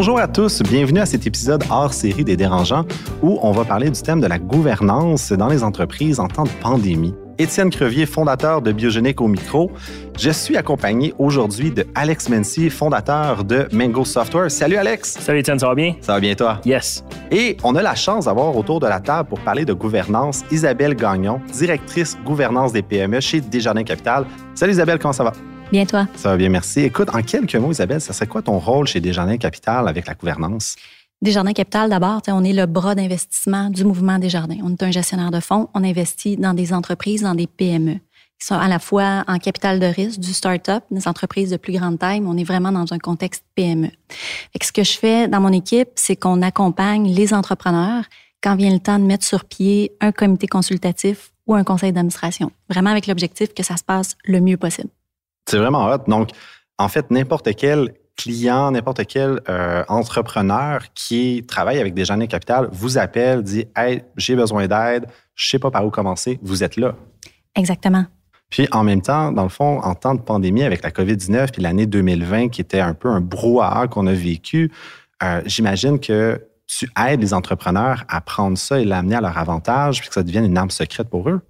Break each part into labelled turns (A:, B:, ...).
A: Bonjour à tous, bienvenue à cet épisode hors série des dérangeants où on va parler du thème de la gouvernance dans les entreprises en temps de pandémie. Étienne Crevier, fondateur de Biogénique au micro. Je suis accompagné aujourd'hui de Alex Mency, fondateur de Mango Software. Salut Alex.
B: Salut Étienne, ça va bien?
A: Ça va bien toi?
B: Yes.
A: Et on a la chance d'avoir autour de la table pour parler de gouvernance Isabelle Gagnon, directrice gouvernance des PME chez Desjardins Capital. Salut Isabelle, comment ça va?
C: Bien toi?
A: Ça va bien, merci. Écoute, en quelques mots Isabelle, ça serait quoi ton rôle chez Desjardins Capital avec la gouvernance?
C: Desjardins Capital, d'abord, on est le bras d'investissement du mouvement Desjardins. On est un gestionnaire de fonds. On investit dans des entreprises, dans des PME qui sont à la fois en capital de risque, du start-up, des entreprises de plus grande taille, mais on est vraiment dans un contexte PME. Et ce que je fais dans mon équipe, c'est qu'on accompagne les entrepreneurs quand vient le temps de mettre sur pied un comité consultatif ou un conseil d'administration, vraiment avec l'objectif que ça se passe le mieux possible.
A: C'est vraiment hot. Donc, en fait, n'importe quel client, n'importe quel euh, entrepreneur qui travaille avec des jeunes capital vous appelle, dit Hey, j'ai besoin d'aide, je sais pas par où commencer, vous êtes là.
C: Exactement.
A: Puis en même temps, dans le fond, en temps de pandémie avec la COVID-19 puis l'année 2020 qui était un peu un brouhaha qu'on a vécu, euh, j'imagine que tu aides les entrepreneurs à prendre ça et l'amener à leur avantage puis que ça devienne une arme secrète pour eux.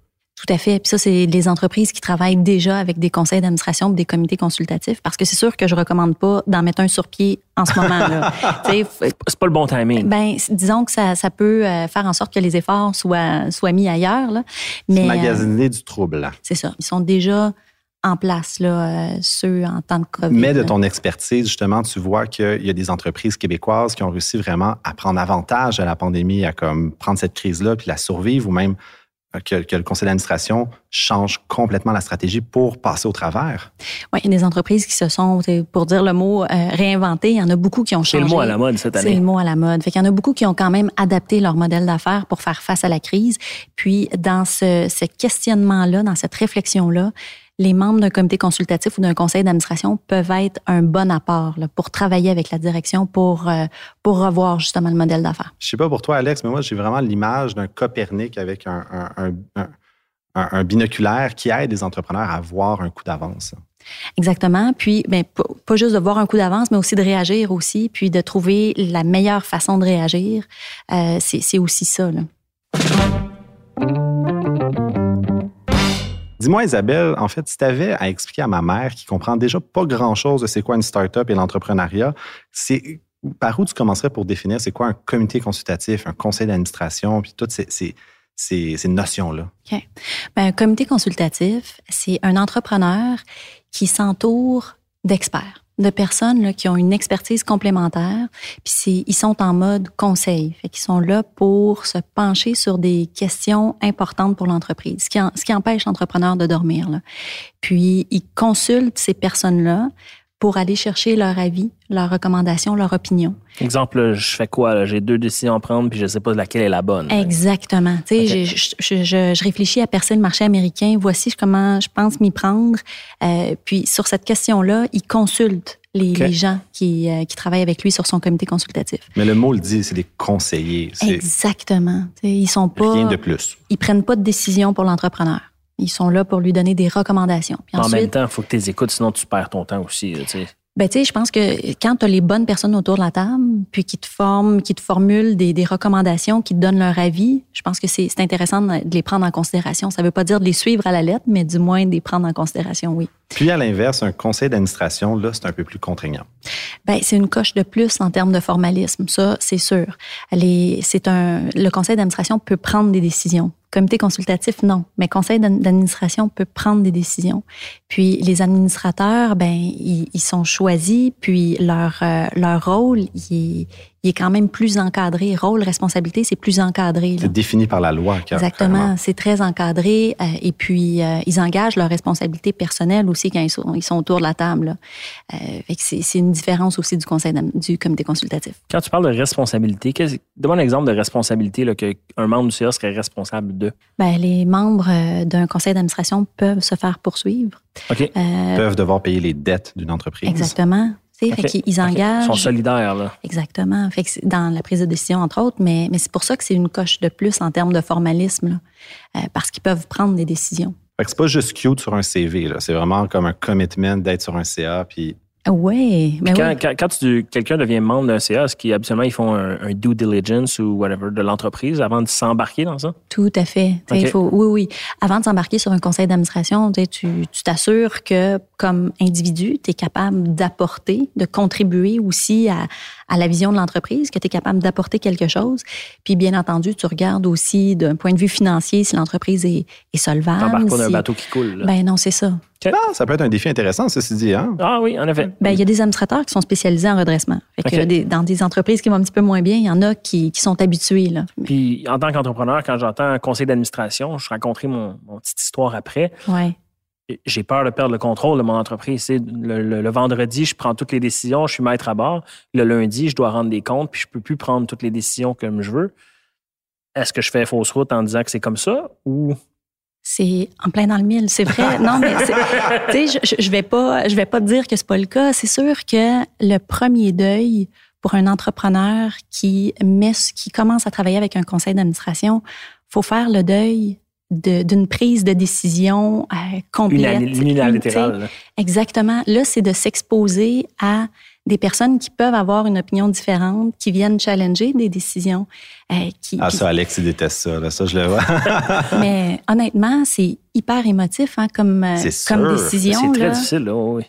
C: Tout à fait. Puis ça, c'est les entreprises qui travaillent déjà avec des conseils d'administration ou des comités consultatifs, parce que c'est sûr que je recommande pas d'en mettre un sur pied en ce moment. là.
B: c'est pas le bon timing.
C: Ben, disons que ça, ça peut euh, faire en sorte que les efforts soient, soient mis ailleurs. Là. Mais,
A: magasiner du trouble.
C: C'est ça. Ils sont déjà en place, là, euh, ceux en temps de COVID.
A: Mais de ton expertise, justement, tu vois qu'il y a des entreprises québécoises qui ont réussi vraiment à prendre avantage de la pandémie, à comme prendre cette crise-là, puis la survivre, ou même que, le conseil d'administration change complètement la stratégie pour passer au travers.
C: Oui, il y a des entreprises qui se sont, pour dire le mot, euh, réinventées. Il y en a beaucoup qui ont changé.
B: C'est le mot à la mode cette année.
C: C'est le mot à la mode. Fait il y en a beaucoup qui ont quand même adapté leur modèle d'affaires pour faire face à la crise. Puis, dans ce, ce questionnement-là, dans cette réflexion-là, les membres d'un comité consultatif ou d'un conseil d'administration peuvent être un bon apport pour travailler avec la direction pour, euh, pour revoir justement le modèle d'affaires.
A: Je sais pas pour toi, Alex, mais moi, j'ai vraiment l'image d'un Copernic avec un, un, un, un, binoculaire qui aide les entrepreneurs à voir un coup d'avance.
C: Exactement. Puis, ben, pas juste de voir un coup d'avance, mais aussi de réagir aussi, puis de trouver la meilleure façon de réagir. Euh, c'est aussi ça. Là.
A: Dis-moi, Isabelle, en fait, si tu avais à expliquer à ma mère qui comprend déjà pas grand-chose de c'est quoi une start-up et l'entrepreneuriat, c'est par où tu commencerais pour définir c'est quoi un comité consultatif, un conseil d'administration, puis toutes ces, ces, ces, notions-là?
C: OK. Ben, un comité consultatif, c'est un entrepreneur qui s'entoure d'experts de personnes qui ont une expertise complémentaire, puis ils sont en mode conseil, fait qu'ils sont là pour se pencher sur des questions importantes pour l'entreprise, ce qui, empêche l'entrepreneur de dormir. Puis ils consultent ces personnes-là pour aller chercher leur avis, leurs recommandations, leur opinion.
B: Exemple, je fais quoi? J'ai deux décisions à prendre, puis je ne sais pas laquelle est la bonne.
C: Exactement. Tu sais, je, je, je, réfléchis à percer le marché américain. Voici comment je pense m'y prendre. Euh, puis sur cette question-là, il consulte les, les gens qui, euh, qui, travaillent avec lui sur son comité consultatif.
A: Mais le mot le dit, c'est des conseillers.
C: Exactement. ils sont pas.
A: Rien de plus.
C: Ils prennent pas de décision pour l'entrepreneur. Ils sont là pour lui donner des recommandations.
B: en même temps, il faut que tu les écoutes, sinon tu perds ton temps aussi.
C: Ben, tu sais, je pense que quand tu as les bonnes personnes autour de la table, puis qui te forment, qui te formulent des, des recommandations, qui te donnent leur avis, je pense que c'est intéressant de les prendre en considération. Ça ne veut pas dire de les suivre à la lettre, mais du moins de les prendre en considération, oui.
A: Puis à l'inverse, un conseil d'administration, là, c'est un peu plus contraignant.
C: Ben, c'est une coche de plus en termes de formalisme, ça, c'est sûr. C'est un, le conseil d'administration peut prendre des décisions. Comité consultatif, non. Mais conseil d'administration peut prendre des décisions. Puis les administrateurs, ben, ils, sont choisis, puis leur, euh, leur rôle, il, il est quand même plus encadré. Rôle, responsabilité, c'est plus encadré.
A: C'est défini par la loi.
C: Exactement. C'est très encadré. Euh, et puis, euh, ils engagent leur responsabilité personnelle aussi quand ils sont, ils sont autour de la table. Euh, c'est une différence aussi du conseil du comité consultatif.
B: Quand tu parles de responsabilité, donne un exemple de responsabilité qu'un membre du CA serait responsable de.
C: Ben, les membres d'un conseil d'administration peuvent se faire poursuivre.
A: OK. peuvent devoir payer les dettes d'une entreprise.
C: Exactement. Ils engagent.
B: Ils sont solidaires, là.
C: Exactement. Fait que dans la prise de décision, entre autres, mais, mais c'est pour ça que c'est une coche de plus en termes de formalisme, euh, parce qu'ils peuvent prendre des décisions.
A: Fait que c'est pas juste cute sur un CV, là. C'est vraiment comme un commitment d'être sur un CA, puis
C: Oui, mais
B: quand,
C: oui.
B: quand, quand tu- quelqu'un devient membre d'un CA, est-ce qu'habituellement ils font un, un due diligence ou whatever de l'entreprise avant de s'embarquer dans ça?
C: Tout à fait. Tu il faut, oui, oui. Avant de s'embarquer sur un conseil d'administration, tu tu tu t'assures que, comme individu, tu es capable d'apporter, de contribuer aussi à, à la vision de l'entreprise, que tu es capable d'apporter quelque chose. Puis, bien entendu, tu regardes aussi d'un point de vue financier si l'entreprise est, est solvable.
B: T'embarques pas d'un
C: si-
B: bateau qui coule. là.
C: Ben non, c'est ça.
A: Ah, ça peut être un défi intéressant, ceci dit. Hein?
B: ah oui, en effet.
C: Ben, il y a des administrateurs qui sont spécialisés en redressement. Fait que des- dans des entreprises qui vont un petit peu moins bien, il y en a qui, qui sont habitués. Là.
B: Puis en tant qu'entrepreneur, quand j'entends un conseil d'administration, je raconterai mon, mon petite histoire après.
C: Ouais.
B: J'ai peur de perdre le contrôle de mon entreprise. C'est Le, le- le vendredi, je prends toutes les décisions, je suis maître à bord. Le lundi, je dois rendre des comptes, puis je peux plus prendre toutes les décisions comme je veux. Est-ce que je fais fausse route en disant que c'est comme ça ou
C: C'est en plein dans le mille, c'est vrai. Non, mais tu sais, je, je, vais pas, je vais pas te dire que c'est pas le cas. C'est sûr que le premier deuil pour un entrepreneur qui met, qui commence à travailler avec un conseil d'administration, faut faire le deuil de- d'une prise de décision euh, complète.
B: unilatérale?
C: Exactement. Là, c'est de s'exposer à des personnes qui peuvent avoir une opinion différente, qui viennent challenger des décisions. euh, qui,
A: Ah, ça, Alex, il déteste ça. Là. Ça, je le vois.
C: mais honnêtement, c'est hyper émotif hein, comme, euh,
A: C'est
C: comme
A: sûr.
C: décision.
B: C'est très
C: là.
B: difficile, là, oui.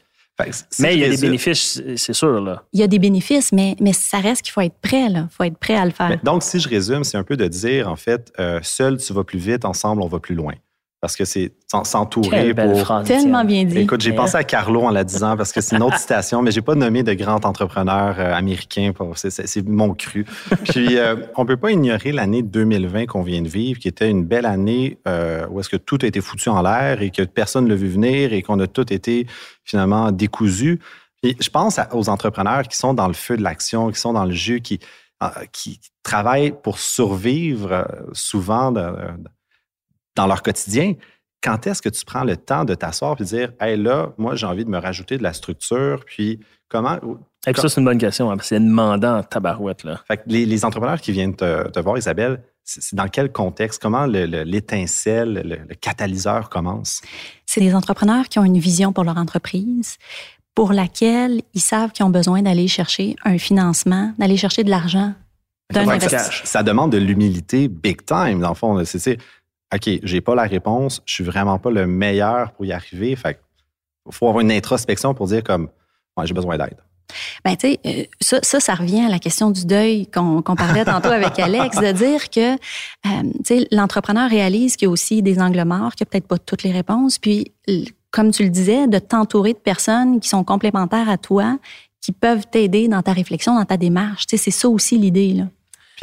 B: Mais il y a des bénéfices, c'est- c'est sûr. Là.
C: Il y a des bénéfices, mais, mais ça reste qu'il faut être prêt. Il faut être prêt à le faire.
A: Mais donc, si je résume, c'est un peu de dire, en fait, euh, seul tu vas plus vite, ensemble on va plus loin. Parce que c'est s'en- s'entourer pour.
B: phrase.
C: Tellement bien dit.
A: Écoute, j'ai pensé à Carlo en la disant parce que c'est une autre citation, mais j'ai pas nommé de grand entrepreneur euh, américain. pour- c'est- mon cru. Puis, euh, on peut pas ignorer l'année 2020 qu'on vient de vivre, qui était une belle année euh, où est-ce que tout a été foutu en l'air et que personne ne l'a vu venir et qu'on a tout été finalement décousu. Je pense à- aux entrepreneurs qui sont dans le feu de l'action, qui sont dans le jus, qui, euh, qui travaillent pour survivre souvent de- de- dans leur quotidien. Quand est-ce que tu prends le temps de t'asseoir et de dire, hey là, moi, j'ai envie de me rajouter de la structure, puis comment.
B: Et puis ça, c'est une bonne question. hein, parce que C'est demandant en tabarouette. Là.
A: Fait que les, les entrepreneurs qui viennent te, te voir, Isabelle, c'est dans quel contexte? Comment le- le- l'étincelle, le, le catalyseur commence?
C: C'est des entrepreneurs qui ont une vision pour leur entreprise, pour laquelle ils savent qu'ils ont besoin d'aller chercher un financement, d'aller chercher de l'argent d'un
A: ça, ça demande de l'humilité big time, dans le fond. c'est, OK, j'ai pas la réponse, je suis vraiment pas le meilleur pour y arriver. Fait il faut avoir une introspection pour dire comme, Ouais, j'ai besoin d'aide.
C: Ben, tu sais, euh, ça, ça, ça revient à la question du deuil qu'on parlait tantôt avec Alex, de dire que, euh, tu sais, l'entrepreneur réalise qu'il y a aussi des angles morts, qu'il n'y a peut-être pas toutes les réponses. Puis, comme tu le disais, de t'entourer de personnes qui sont complémentaires à toi, qui peuvent t'aider dans ta réflexion, dans ta démarche. Tu sais, c'est ça aussi l'idée, là.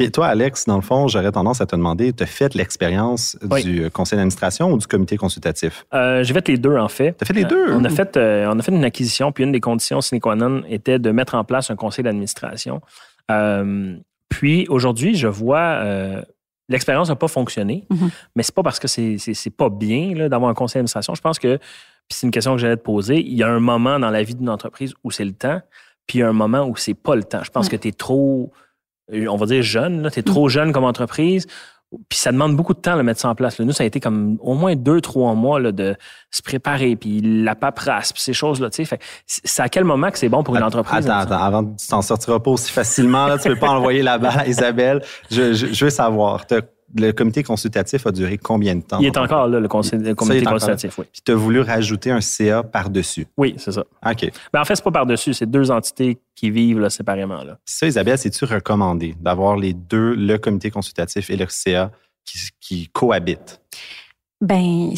A: Puis toi, Alex, dans le fond, j'aurais tendance à te demander, tu as fait l'expérience
B: Oui.
A: du conseil d'administration ou du comité consultatif?
B: Euh, J'ai fait les deux, en fait.
A: Tu as fait les deux?
B: Euh, on, a fait, euh, on a fait une acquisition, puis une des conditions sine qua non était de mettre en place un conseil d'administration. Euh, puis aujourd'hui, je vois euh, l'expérience n'a pas fonctionné,
C: Mhm.
B: mais c'est pas parce que c'est pas bien d'avoir un conseil d'administration. Je pense que, puis c'est une question que j'allais te poser, il y a un moment dans la vie d'une entreprise où c'est le temps, puis il y a un moment où c'est pas le temps. Je pense que tu es trop, euh, on va dire jeune, tu es trop jeune comme entreprise. Puis ça demande beaucoup de temps de mettre ça en place. là. Nous, ça a été comme au moins deux, trois mois là, de se préparer, puis la paperasse, puis ces choses-là. tu sais. Fait que C'est à quel moment que c'est bon pour une entreprise?
A: Attends, attends, avant de tu t'en sortiras pas aussi facilement, là, tu peux pas envoyer la balle à Isabelle. Je, je, je veux savoir, le comité consultatif a duré combien de temps?
B: Il est encore là, le, conseil, le
A: il
B: comité consultatif, oui.
A: Puis tu as voulu rajouter un CA par-dessus.
B: Oui, c'est ça.
A: OK.
B: Mais en fait, c'est pas par-dessus, c'est deux entités qui vivent là, séparément. Là.
A: Ça, Isabelle, c'est-tu recommandé d'avoir les deux, le comité consultatif et le CA, qui, qui cohabitent?
C: Ben,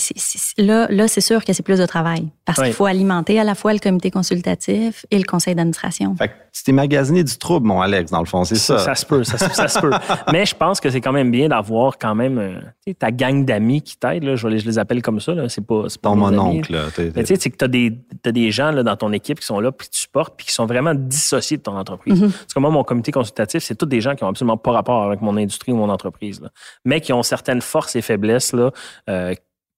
C: là, là c'est sûr que c'est plus de travail parce
B: Oui.
C: qu'il faut alimenter à la fois le comité consultatif et le conseil d'administration.
A: Fait que tu t'es magasiné du trouble, mon Alex, dans le fond, c'est ça.
B: Ça se peut, ça, se- ça se peut. Mais je pense que c'est quand même bien d'avoir quand même euh, ta gang d'amis qui t'aident. là. Je, les- je les appelle comme ça. C'est pas, pas
A: Ton mononcle,
B: Mais tu sais, c'est que tu as des, t'as des gens là, dans ton équipe qui sont là, puis que tu supportes, puis qui sont vraiment dissociés de ton entreprise.
C: Mhm.
B: Parce que moi, mon comité consultatif, c'est tous des gens qui ont absolument pas rapport avec mon industrie ou mon entreprise, là. mais qui ont certaines forces et faiblesses là, euh,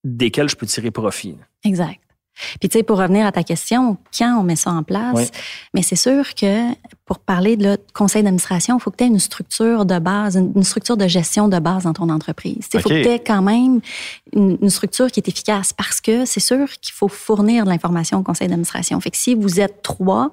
B: desquelles je peux tirer profit.
C: Exact. Puis, tu sais, pour revenir à ta question, quand on met ça en place,
B: Oui.
C: mais c'est sûr que pour parler de là, conseil d'administration, il faut que tu aies une structure de base, une, une structure de gestion de base dans ton entreprise. Il faut que tu aies quand même une, une structure qui est efficace parce que c'est sûr qu'il faut fournir de l'information au conseil d'administration. Fait que si vous êtes trois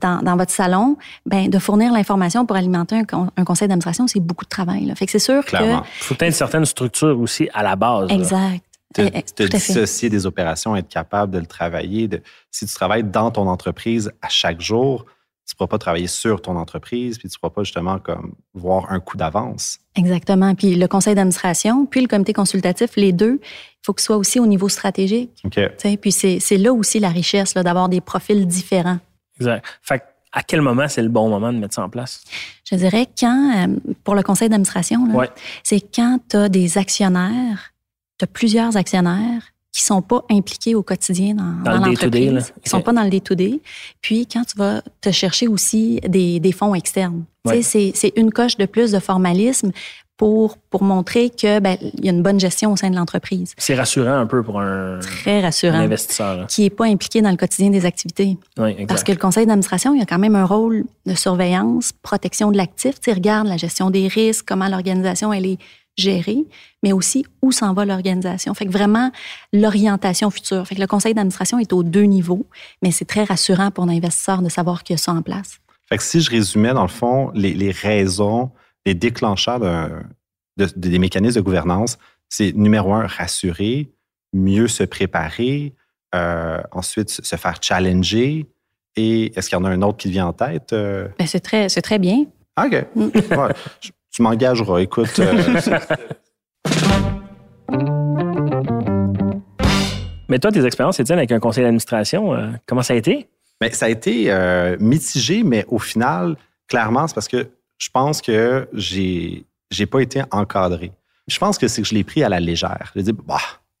C: dans, dans votre salon, ben de fournir l'information pour alimenter un, con- un conseil d'administration, c'est beaucoup de travail. Là. Fait que c'est sûr
A: Clairement.
B: Il faut que tu aies une certaine structure aussi à la base.
C: Exact.
A: Te,
C: Eh, eh,
A: te dissocier des opérations, être capable de le travailler. De, si tu travailles dans ton entreprise à chaque jour, tu ne pourras pas travailler sur ton entreprise, puis tu ne pourras pas justement comme voir un coup d'avance.
C: Exactement. Puis le conseil d'administration, puis le comité consultatif, les deux, il faut que ce soit aussi au niveau stratégique.
A: OK.
C: tu sais. Puis c'est c'est là aussi la richesse là, d'avoir des profils différents.
B: Exact. Fait que à quel moment c'est le bon moment de mettre ça en place?
C: Je dirais quand, euh, pour le conseil d'administration,
B: Ouais.
C: c'est quand tu as des actionnaires, tu as plusieurs actionnaires qui sont pas impliqués au quotidien dans,
B: le
C: l'entreprise, qui sont pas dans le day-to-day. Puis quand tu vas te chercher aussi des, des fonds externes.
B: Ouais.
C: C'est c'est une coche de plus de formalisme pour, pour montrer que ben, il y a une bonne gestion au sein de l'entreprise.
B: C'est rassurant un peu pour un,
C: Très
B: un
C: rassurant.
B: investisseur. là.
C: Qui n'est pas impliqué dans le quotidien des activités.
B: Oui, exact.
C: Parce que le conseil d'administration, il a quand même un rôle de surveillance, protection de l'actif. Tu regarde la gestion des risques, comment l'organisation elle est gérée, mais aussi où s'en va l'organisation. Fait que vraiment l'orientation future. Fait que le conseil d'administration est aux deux niveaux, mais c'est très rassurant pour l'investisseur de savoir qu'il y a ça en place.
A: Fait que si je résumais, dans le fond, les, les raisons, les déclencheurs de- de- des mécanismes de gouvernance, c'est numéro un, rassurer, mieux se préparer, euh, ensuite se faire challenger. Et est-ce qu'il y en a un autre qui vient en tête? Euh,
C: Ben, c'est très, très bien.
A: Ah, OK. Ouais, je- tu m'engageras. Écoute, euh,
B: Mais toi, tes expériences, Étienne, avec un conseil d'administration, euh, comment ça a été?
A: Mais ça a été euh, mitigé, mais au final, clairement, c'est parce que je pense que j'ai j'ai pas été encadré. Je pense que c'est que je l'ai pris à la légère. J'ai dit, bah,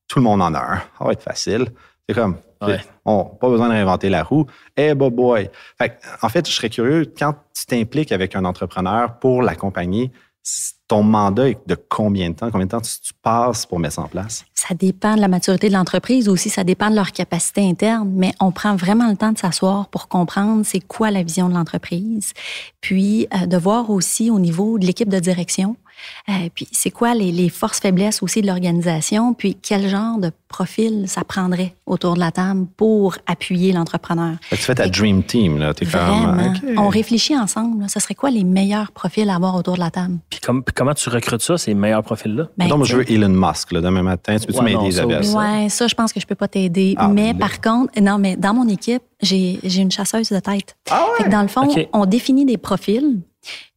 A: tout le monde en a un. Ça va être facile. C'est comme,
B: Ouais.
A: on pas besoin de réinventer la roue. Eh, bah, boy. Fait que, en fait, je serais curieux, quand tu t'impliques avec un entrepreneur pour l'accompagner, ton mandat est de combien de temps? Combien de temps tu, passes pour mettre ça en place?
C: Ça dépend de la maturité de l'entreprise aussi, ça dépend de leur capacité interne, mais on prend vraiment le temps de s'asseoir pour comprendre c'est quoi la vision de l'entreprise, puis euh, de voir aussi au niveau de l'équipe de direction, euh, puis c'est quoi les, les forces faiblesses aussi de l'organisation, puis quel genre de profil ça prendrait autour de la table pour appuyer l'entrepreneur?
A: Tu fais ta dream team, là. T'es comme,
C: Vraiment.
A: OK.
C: On réfléchit ensemble, là, ce serait quoi les meilleurs profils à avoir autour de la table?
B: Puis, comme- puis comment tu recrutes ça, ces meilleurs profils-là?
C: Ben,
A: moi, je veux Elon Musk, là, demain matin. Tu peux-tu
B: Ouais,
A: m'aider, Isabelle?
B: oublie ça.
C: Ouais, ça, je pense que je peux pas t'aider.
A: Ah,
C: mais par contre, non, mais dans mon équipe, j'ai j'ai une chasseuse de tête.
A: Ah
C: Fait que dans le fond, on définit des profils.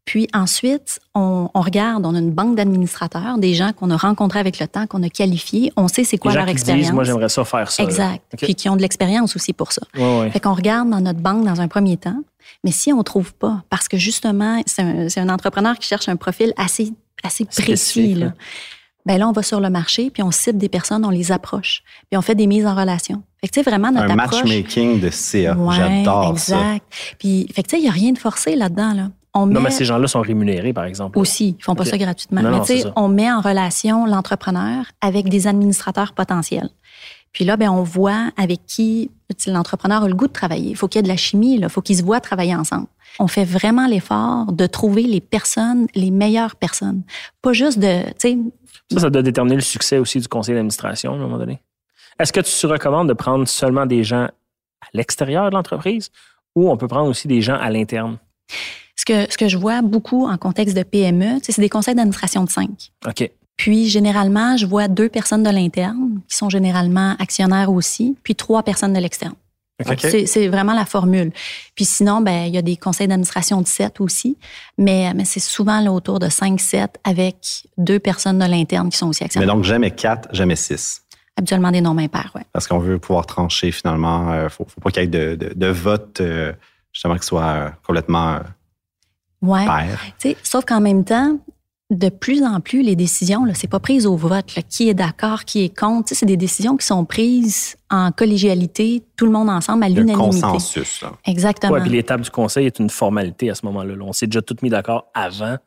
C: Puis ensuite, on, on regarde, on a une banque d'administrateurs, des gens qu'on a rencontrés avec le temps, qu'on a qualifiés. On sait c'est quoi
B: Les gens
C: leur
B: qui
C: expérience.
B: disent, moi, j'aimerais ça faire ça.
C: Exact.
B: OK.
C: Puis qui ont de l'expérience aussi pour ça.
B: Ouais, ouais.
C: Fait qu'on regarde dans notre banque dans un premier temps. Mais si on trouve pas, parce que justement, c'est un, c'est un entrepreneur qui cherche un profil assez, assez précis, là. Ben là, on va sur le marché, puis on cible des personnes, on les approche, puis on fait des mises en relation. Fait que, tu sais, vraiment, notre
A: Un
C: approche...
A: matchmaking de CA.
C: Ouais,
A: J'adore ça.
C: exact. Puis, fait que, tu sais, il n'y a rien de forcé là-dedans, là. On
B: Non, mais ces gens-là sont rémunérés, par exemple.
C: aussi, ils font pas ça gratuitement.
B: Non,
C: mais tu sais,
B: ça.
C: on met en relation l'entrepreneur avec des administrateurs potentiels. Puis là, ben, on voit avec qui l'entrepreneur a le goût de travailler. Il faut qu'il y ait de la chimie, il faut qu'ils se voient travailler ensemble. On fait vraiment l'effort de trouver les personnes, les meilleures personnes. Pas juste de,
B: Ça, ça doit déterminer le succès aussi du conseil d'administration à un moment donné. Est-ce que tu recommandes de prendre seulement des gens à l'extérieur de l'entreprise ou on peut prendre aussi des gens à l'interne?
C: Ce que, ce que je vois beaucoup en contexte de PME, c'est des conseils d'administration de cinq.
B: OK.
C: Puis, généralement, je vois deux personnes de l'interne, qui sont généralement actionnaires aussi, puis trois personnes de l'externe.
A: OK.
C: C'est c'est vraiment la formule. Puis sinon, ben, il y a des conseils d'administration de 7 aussi, mais, mais c'est souvent là, autour de 5-7 avec deux personnes de l'interne qui sont aussi
A: Mais
C: actionnaires.
A: donc, jamais 4, jamais 6.
C: Habituellement des nombres impairs, oui.
A: Parce qu'on veut pouvoir trancher finalement. Il ne faut, faut pas qu'il y ait de, de, de vote, euh, justement, qui soit euh, complètement euh,
C: Ouais. sais, Sauf qu'en même temps, de plus en plus, les décisions, là, c'est pas prise au vote. là. Qui est d'accord, qui est contre? Tu sais, C'est des décisions qui sont prises en collégialité, tout le monde ensemble, à l'unanimité.
A: consensus. Là.
C: Exactement.
B: Ouais, puis l'étape du conseil est une formalité à ce moment-là. là. On s'est déjà tous mis d'accord avant.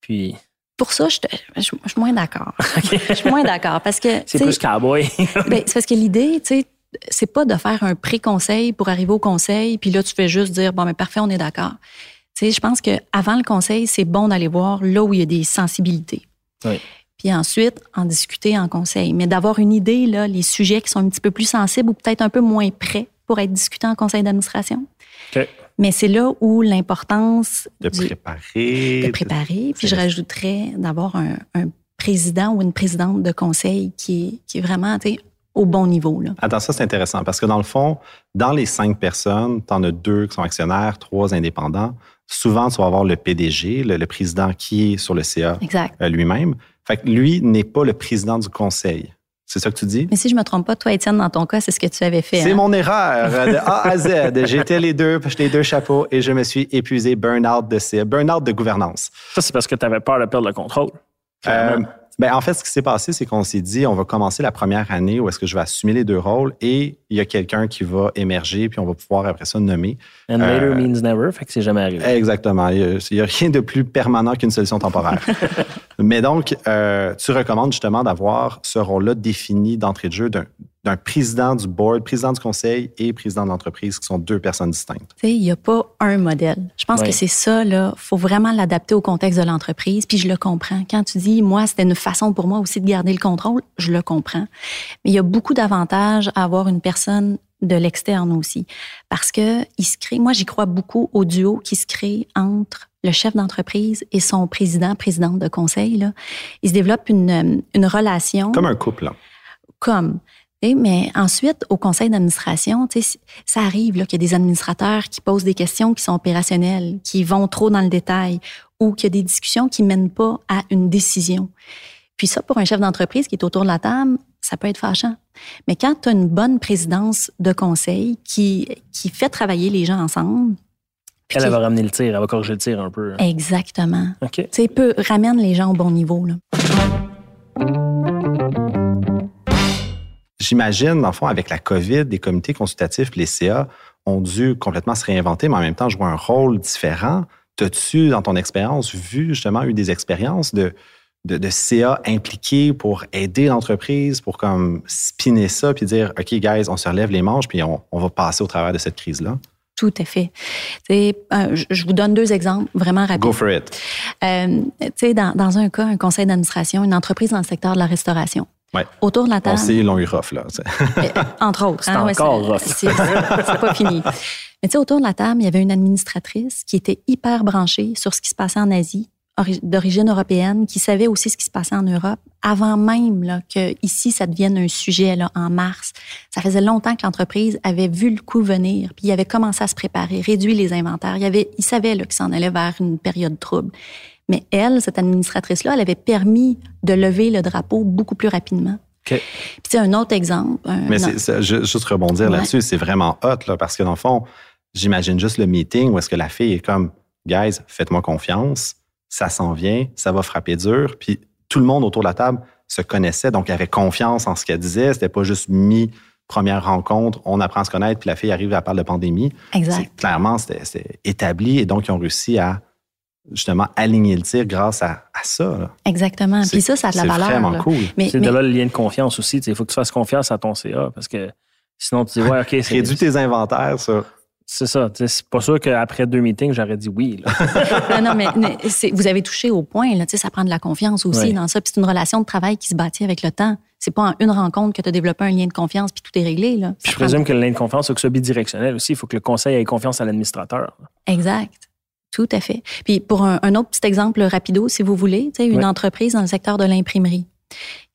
B: Puis,
C: Pour ça, je, te- je- je suis moins d'accord. Je suis moins d'accord parce que
B: c'est plus cowboy.
C: Ben, c'est parce que l'idée, tu sais, c'est pas de faire un pré-conseil pour arriver au conseil, puis là, tu fais juste dire, bon, mais parfait, on est d'accord. Tu sais, je pense qu'avant le conseil, c'est bon d'aller voir là où il y a des sensibilités.
B: Oui.
C: Puis ensuite, en discuter en conseil. Mais d'avoir une idée, là, les sujets qui sont un petit peu plus sensibles ou peut-être un peu moins prêts pour être discutés en conseil d'administration. Mais c'est là où l'importance
A: De
C: du-
A: préparer.
C: de préparer. Puis je rajouterais d'avoir un, un président ou une présidente de conseil qui est, qui est vraiment tu sais, au bon niveau. Là.
A: Attends, ça, c'est intéressant parce que dans le fond, dans les cinq personnes, tu en as deux qui sont actionnaires, trois indépendants. Souvent, tu vas avoir le PDG, le, le président qui est sur le CA
C: Exact.
A: euh, lui-même. Fait que lui n'est pas le président du conseil. C'est ça que tu dis?
C: Mais si je me trompe pas, toi, Étienne, dans ton cas, c'est ce que tu avais fait.
A: C'est
C: hein?
A: mon erreur euh, de A à Z. J'étais les deux, les deux chapeaux et je me suis épuisé burn-out de CA, burn-out de gouvernance.
B: Ça, c'est parce que tu avais peur de perdre le contrôle.
A: Euh, Ben, en fait, ce qui s'est passé, c'est qu'on s'est dit, on va commencer la première année où est-ce que je vais assumer les deux rôles et il y a quelqu'un qui va émerger puis on va pouvoir après ça nommer.
B: And later
A: euh,
B: means never, fait que c'est jamais arrivé.
A: Exactement. Il n'y a, rien de plus permanent qu'une solution temporaire. Mais donc, euh, tu recommandes justement d'avoir ce rôle-là défini d'entrée de jeu d'un président du board, président du conseil et président de l'entreprise, qui sont deux personnes distinctes.
C: Il n'y a pas un modèle. Je pense
B: Oui.
C: que c'est ça, là. faut vraiment l'adapter au contexte de l'entreprise. Puis je le comprends. Quand tu dis, moi, c'était une façon pour moi aussi de garder le contrôle, je le comprends. Mais il y a beaucoup d'avantages à avoir une personne de l'externe aussi. Parce que il se crée, moi, j'y crois beaucoup au duo qui se crée entre le chef d'entreprise et son président, présidente de conseil. Là. Il se développe une, une relation
A: Comme un couple. là.
C: comme. Mais ensuite, au conseil d'administration, ça arrive qu'il y a des administrateurs qui posent des questions qui sont opérationnelles, qui vont trop dans le détail, ou qu'il y a des discussions qui mènent pas à une décision. Puis ça, pour un chef d'entreprise qui est autour de la table, ça peut être fâchant. Mais quand tu as une bonne présidence de conseil qui, qui fait travailler les gens ensemble, puis
B: Elle, va ramener le tir, elle va corriger le tir un peu.
C: exactement.
B: OK.
C: Tu sais, ramène les gens au bon niveau. Là.
A: J'imagine, dans le fond, avec la COVID, les comités consultatifs, les CA ont dû complètement se réinventer, mais en même temps jouer un rôle différent. T'as-tu, dans ton expérience, vu justement, eu des expériences de, de, de CA impliqués pour aider l'entreprise, pour comme spinner ça, puis dire, OK, guys, on se relève les manches, puis on, on va passer au travers de cette crise-là?
C: Tout à fait. Euh, je- vous donne deux exemples vraiment rapides.
A: Go for it.
C: Euh, dans, dans un cas, un conseil d'administration, une entreprise dans le secteur de la restauration.
A: Ouais.
C: Autour de la
A: On
C: table,
A: sait, ils l'ont eu rough, là.
C: entre autres.
B: C'est
C: hein,
B: encore
C: c'est-
B: rough.
C: C'est c'est pas fini. Mais tu sais, autour de la table, il y avait une administratrice qui était hyper branchée sur ce qui se passait en Asie, ori- d'origine européenne, qui savait aussi ce qui se passait en Europe, avant même là, que ici ça devienne un sujet là, en mars. Ça faisait longtemps que l'entreprise avait vu le coup venir, puis il avait commencé à se préparer, réduit les inventaires. Il, y avait, il savait là, qu'il s'en allait vers une période trouble. Mais elle, cette administratrice-là, elle avait permis de lever le drapeau beaucoup plus rapidement. Puis sais, un autre exemple. un-
A: Mais c'est, c'est- juste rebondir
C: Ouais.
A: là-dessus, c'est vraiment hot, là, parce que dans le fond, j'imagine juste le meeting où est-ce que la fille est comme, guys, faites-moi confiance, ça s'en vient, ça va frapper dur. Puis tout le monde autour de la table se connaissait, donc avait confiance en ce qu'elle disait. C'était pas juste mi première rencontre, on apprend à se connaître, puis la fille arrive, elle parle de pandémie.
C: Exact.
A: C'est- clairement, c'était, c'était établi et donc ils ont réussi à justement aligner le tir grâce à, à ça. là.
C: Exactement.
A: C'est-
C: Puis ça, ça a de la
A: c'est
C: valeur.
A: vraiment
C: là.
A: cool.
C: Mais,
B: C'est
C: mais-
B: de là le lien de confiance aussi. Il faut que tu fasses confiance à ton CA parce que sinon, tu dis, ouais, OK, c'est
A: Réduis tes inventaires, ça.
B: c'est ça. C'est pas sûr qu'après deux meetings, j'aurais dit oui. là.
C: non, non, mais, mais c'est- vous avez touché au point. Là, Tu sais, ça prend de la confiance aussi
B: Oui.
C: dans ça. Puis c'est une relation de travail qui se bâtit avec le temps. C'est pas en une rencontre que tu as développé un lien de confiance puis tout est réglé. Là.
B: Puis je présume que le lien de confiance, il faut que ce soit bidirectionnel aussi. Il faut que le conseil ait confiance à l'administrateur.
C: Exact. Tout à fait. Puis pour un, un autre petit exemple rapido, si vous voulez, une entreprise dans le secteur de l'imprimerie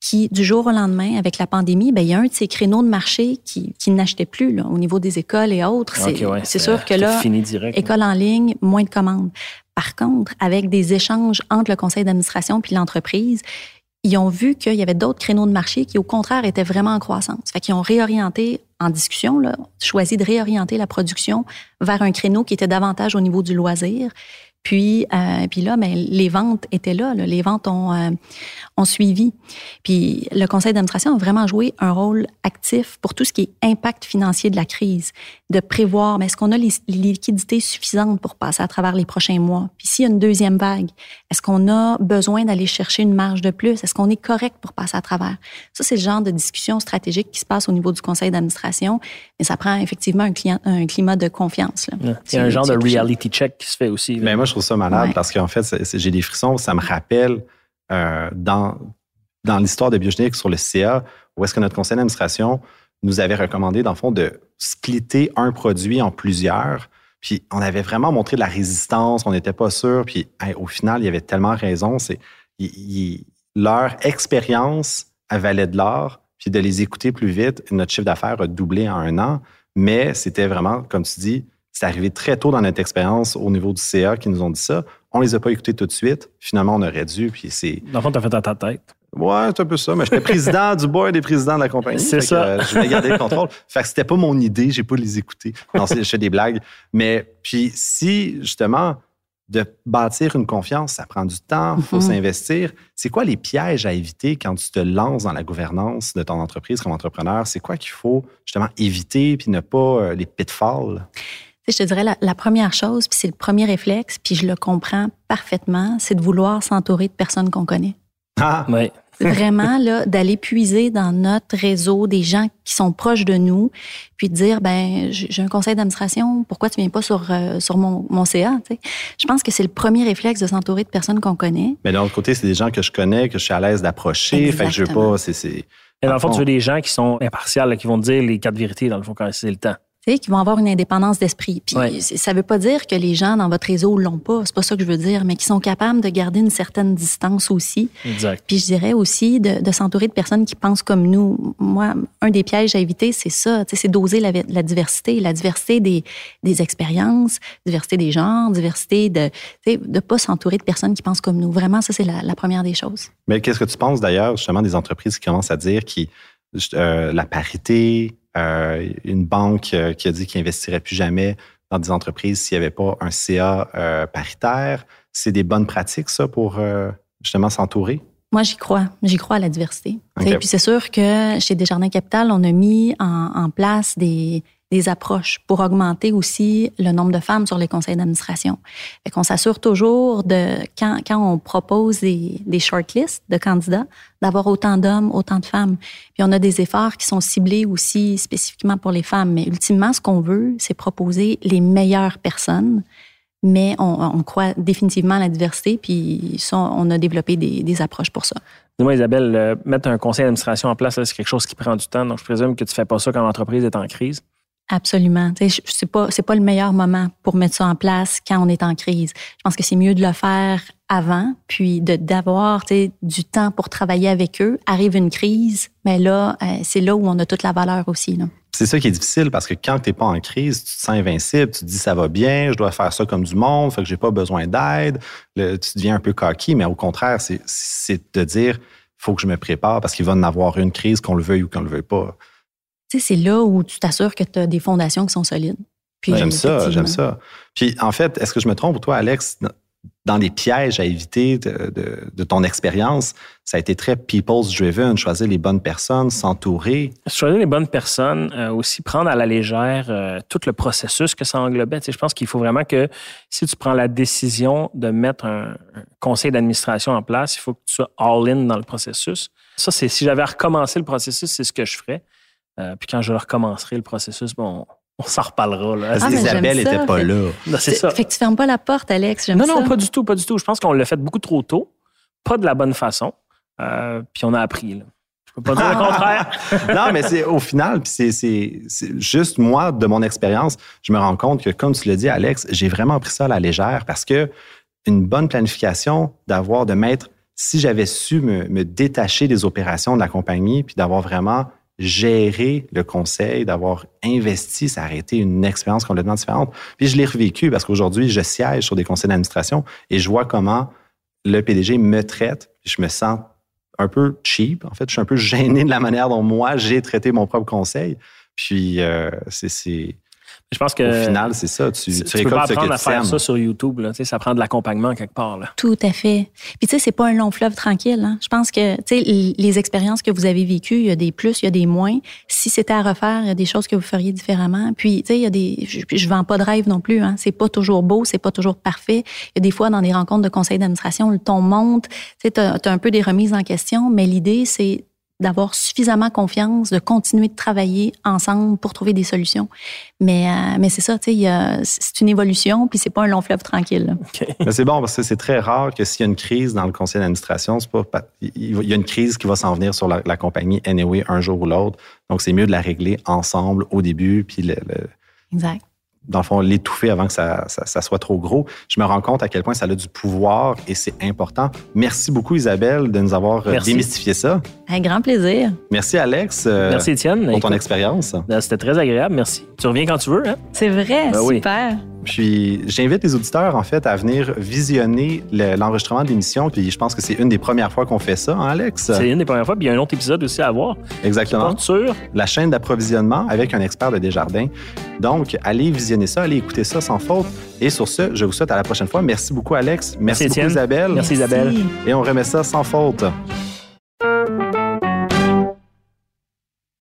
C: qui, du jour au lendemain, avec la pandémie, ben, il y a un de ces créneaux de marché qui, qui n'achetait plus là, au niveau des écoles et autres. C'est
B: OK, ouais,
C: c'est sûr que là,
B: fini direct.
C: école en ligne, moins de commandes. Par contre, avec des échanges entre le conseil d'administration puis l'entreprise, ils ont vu qu'il y avait d'autres créneaux de marché qui, au contraire, étaient vraiment en croissance. Fait qu'ils ont réorienté, en discussion, choisi de réorienter la production vers un créneau qui était davantage au niveau du loisir. Puis, euh, puis là, ben, les ventes étaient là, les ventes ont, euh, ont suivi. Puis le conseil d'administration a vraiment joué un rôle actif pour tout ce qui est impact financier de la crise, de prévoir, mais est-ce qu'on a les, liquidités suffisantes pour passer à travers les prochains mois? Puis s'il y a une deuxième vague, est-ce qu'on a besoin d'aller chercher une marge de plus? Est-ce qu'on est correct pour passer à travers? Ça, c'est le genre de discussion stratégique qui se passe au niveau du conseil d'administration, mais ça prend effectivement un, client, un climat de confiance. Là.
B: Il y a un genre de reality check qui se fait aussi.
A: Mais moi, je trouve ça malade parce qu'en fait, j'ai des frissons. Ça me rappelle euh, dans, dans l'histoire de Biogénique sur le CA, où est-ce que notre conseil d'administration nous avait recommandé, dans le fond, de splitter un produit en plusieurs. Puis on avait vraiment montré de la résistance, on n'était pas sûr. Puis au final, il y avait tellement raison. C'est leur expérience valait de l'or. Puis de les écouter plus vite, notre chiffre d'affaires a doublé en un an. Mais c'était vraiment, comme tu dis, c'est arrivé très tôt dans notre expérience au niveau du CA qui nous ont dit ça. On les a pas écoutés tout de suite. Finalement, on aurait dû. Puis c'est.
B: Dans le fond, tu as fait à ta tête.
A: Ouais, c'est un peu ça. Mais j'étais président du board des présidents de la compagnie.
B: C'est ça.
A: Euh, je vais garder le contrôle. Fait que c'était pas mon idée. J'ai pas les écouter. Non, je fais des blagues. Mais puis si, justement, de bâtir une confiance, ça prend du temps, il faut mhm. s'investir. C'est quoi les pièges à éviter quand tu te lances dans la gouvernance de ton entreprise comme entrepreneur? C'est quoi qu'il faut justement éviter puis ne pas euh, les pitfalls?
C: Je te dirais la, première chose, puis c'est le premier réflexe, puis je le comprends parfaitement, c'est de vouloir s'entourer de personnes qu'on connaît.
B: Ah! Oui.
C: Vraiment, là, d'aller puiser dans notre réseau des gens qui sont proches de nous, puis de dire, ben, j'ai un conseil d'administration, pourquoi tu viens pas sur, euh, sur mon, mon CA? Je pense que c'est le premier réflexe de s'entourer de personnes qu'on connaît.
A: Mais d'un autre côté, c'est des gens que je connais, que je suis à l'aise d'approcher. Fait que je veux pas. C'est, Et
B: dans le fond, tu veux des gens qui sont impartials, qui vont te dire les quatre vérités, dans le fond, quand c'est le temps
C: qui vont avoir une indépendance d'esprit. Puis ça veut pas dire que les gens dans votre réseau l'ont pas, c'est pas ça que je veux dire, mais qui sont capables de garder une certaine distance aussi.
B: Exact.
C: Puis je dirais aussi de, s'entourer de personnes qui pensent comme nous. Moi, un des pièges à éviter, c'est ça, c'est d'oser la, diversité, la diversité des, des expériences, diversité des genres, diversité de de pas s'entourer de personnes qui pensent comme nous. Vraiment, ça c'est la, première des choses.
A: Mais qu'est-ce que tu penses d'ailleurs justement des entreprises qui commencent à dire qui euh, la parité, euh, une banque euh, qui a dit qu'il investirait plus jamais dans des entreprises s'il n'y avait pas un CA paritaire. C'est des bonnes pratiques, ça, pour justement s'entourer?
C: Moi, j'y crois. J'y crois à la diversité. Et Puis c'est sûr que chez Desjardins Capital, on a mis en place des, des approches pour augmenter aussi le nombre de femmes sur les conseils d'administration. Fait qu'on s'assure toujours de, quand, quand on propose des, des shortlists de candidats, d'avoir autant d'hommes, autant de femmes. Puis on a des efforts qui sont ciblés aussi spécifiquement pour les femmes. Mais ultimement, ce qu'on veut, c'est proposer les meilleures personnes. Mais on, croit définitivement à la diversité, puis ça, on a développé des, des approches pour ça.
B: Dis-moi, Isabelle, euh, mettre un conseil d'administration en place, c'est quelque chose qui prend du temps. Donc, je présume que tu ne fais pas ça quand l'entreprise est en crise.
C: Absolument. C'est pas pas le meilleur moment pour mettre ça en place quand on est en crise. Je pense que c'est mieux de le faire avant, puis de d'avoir du temps pour travailler avec eux. Arrive une crise, mais là euh, c'est là où on a toute la valeur aussi.
A: C'est ça qui est difficile parce que quand tu n'es pas en crise, tu te sens invincible, tu te dis ça va bien, je dois faire ça comme du monde, fait que j'ai pas besoin d'aide. Tu deviens un peu coquille, mais au contraire, c'est de dire faut que je me prépare parce qu'il va en avoir une crise, qu'on le veuille ou qu'on le veuille pas
C: c'est là où tu t'assures que tu as des fondations qui sont solides.
A: J'aime ça, j'aime ça. Puis en fait, est-ce que je me trompe, toi, Alex, dans les pièges à éviter de, ton expérience, ça a été très people's driven, choisir les bonnes personnes, s'entourer?
B: Choisir les bonnes personnes, euh, aussi prendre à la légère euh, tout le processus que ça englobait. je pense qu'il faut vraiment que si tu prends la décision de mettre un, un conseil d'administration en place, il faut que tu sois all-in dans le processus. Ça, c'est si j'avais recommencé le processus, c'est ce que je ferais. Euh, puis quand je recommencerai le processus, bon, on s'en reparlera. Là.
C: Ah,
A: Isabelle n'était pas là.
B: C'est ça.
C: Fait que tu fermes pas la porte, Alex.
B: Non, non, pas du tout, pas du tout. Je pense qu'on l'a fait beaucoup trop tôt, pas de la bonne façon. Euh, puis on a appris. Là. Je peux pas dire le contraire.
A: non, mais c'est au final, c'est juste moi, de mon expérience, je me rends compte que, comme tu l'as dit, Alex, j'ai vraiment pris ça à la légère parce que une bonne planification, d'avoir, de mettre, si j'avais su me, me détacher des opérations de la compagnie, puis d'avoir vraiment gérer le conseil, d'avoir investi, ça a été une expérience complètement différente. Puis je l'ai revécu parce qu'aujourd'hui, je siège sur des conseils d'administration et je vois comment le PDG me traite. Je me sens un peu cheap. En fait, je suis un peu gêné de la manière dont moi, j'ai traité mon propre conseil. Puis, euh, c'est
B: Je pense que.
A: Au final, c'est ça. Tu, tu,
B: tu peux pas
A: ce que
B: apprendre à faire ça sur YouTube. Là. Tu sais, Ça prend de l'accompagnement quelque part. Là.
C: Tout à fait. Puis tu sais, c'est pas un long fleuve tranquille. Hein. Je pense que tu sais, les expériences que vous avez vécues, il y a des plus, il y a des moins. Si c'était à refaire, il y a des choses que vous feriez différemment. Puis tu sais, il y a des, je, je vends pas de rêve non plus. Hein. C'est pas toujours beau, c'est pas toujours parfait. Il y a des fois dans des rencontres de conseil d'administration, le ton monte. Tu sais, t'as as un peu des remises en question, mais l'idée c'est d'avoir suffisamment confiance, de continuer de travailler ensemble pour trouver des solutions. Mais, euh, mais c'est ça, tu sais, c'est une évolution, puis c'est pas un long fleuve tranquille.
A: Mais c'est bon parce que c'est très rare que s'il y a une crise dans le conseil d'administration, c'est pas pa- il y a une crise qui va s'en venir sur la, la compagnie anyway un jour ou l'autre. Donc c'est mieux de la régler ensemble au début puis le- le-
C: Exact.
A: Dans le fond, l'étouffer avant que ça, ça- ça soit trop gros. Je me rends compte à quel point ça a du pouvoir et c'est important. Merci beaucoup, Isabelle, de nous avoir euh,
B: Merci.
A: démystifié ça.
C: Un grand plaisir.
A: Merci, Alex, euh,
B: Merci, Étienne.
A: pour ton
B: Écoute,
A: expérience.
B: euh, C'était très agréable. Merci. Tu reviens quand tu veux. Hein?
C: C'est vrai,
B: Ben oui.
C: super.
A: Puis j'invite les auditeurs, en fait, à venir visionner le- l'enregistrement de l'émission. Puis je pense que c'est une des premières fois qu'on fait ça, hein, Alex?
B: C'est une des premières fois. Puis il y a un autre épisode aussi à voir.
A: Exactement.
B: Sur.
A: la chaîne d'approvisionnement avec un expert de Desjardins. Donc, allez visionner ça, allez écouter ça sans faute. Et sur ce, je vous souhaite à la prochaine fois. Merci beaucoup, Alex. Merci,
B: Merci,
A: beaucoup. Isabelle.
B: Merci, Isabelle.
A: Et on remet ça sans faute.